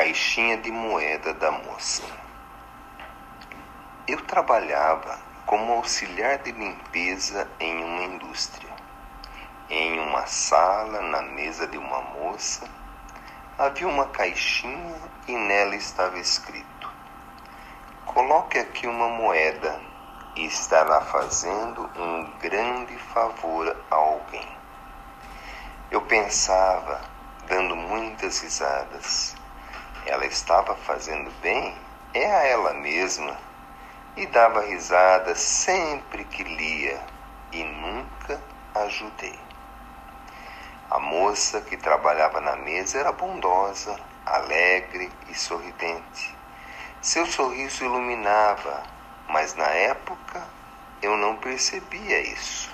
caixinha de moeda da moça. Eu trabalhava como auxiliar de limpeza em uma indústria. Em uma sala, na mesa de uma moça, havia uma caixinha e nela estava escrito: Coloque aqui uma moeda e estará fazendo um grande favor a alguém. Eu pensava, dando muitas risadas, ela estava fazendo bem? É a ela mesma. E dava risada sempre que lia e nunca ajudei. A moça que trabalhava na mesa era bondosa, alegre e sorridente. Seu sorriso iluminava, mas na época eu não percebia isso.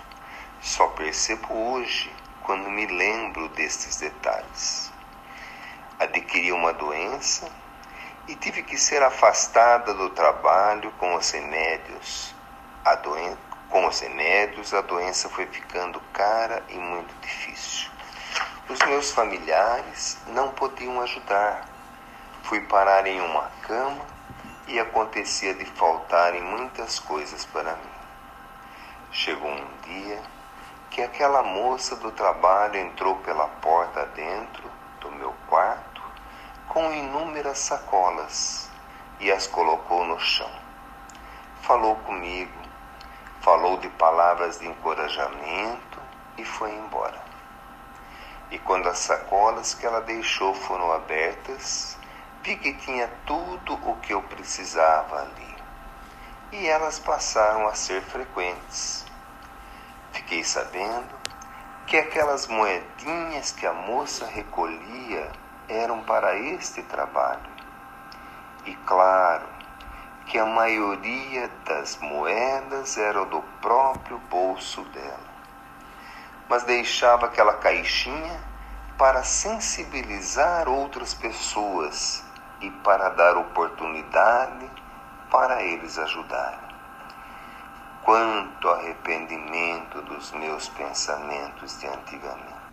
Só percebo hoje, quando me lembro destes detalhes adquiri uma doença e tive que ser afastada do trabalho com os remédios. A doen com os remédios, a doença foi ficando cara e muito difícil. Os meus familiares não podiam ajudar. Fui parar em uma cama e acontecia de faltarem muitas coisas para mim. Chegou um dia que aquela moça do trabalho entrou pela porta dentro do meu quarto com inúmeras sacolas e as colocou no chão. Falou comigo, falou de palavras de encorajamento e foi embora. E quando as sacolas que ela deixou foram abertas, vi que tinha tudo o que eu precisava ali. E elas passaram a ser frequentes. Fiquei sabendo que aquelas moedinhas que a moça recolhia eram para este trabalho. E claro que a maioria das moedas era do próprio bolso dela. Mas deixava aquela caixinha para sensibilizar outras pessoas e para dar oportunidade para eles ajudarem. Quanto arrependimento dos meus pensamentos de antigamente.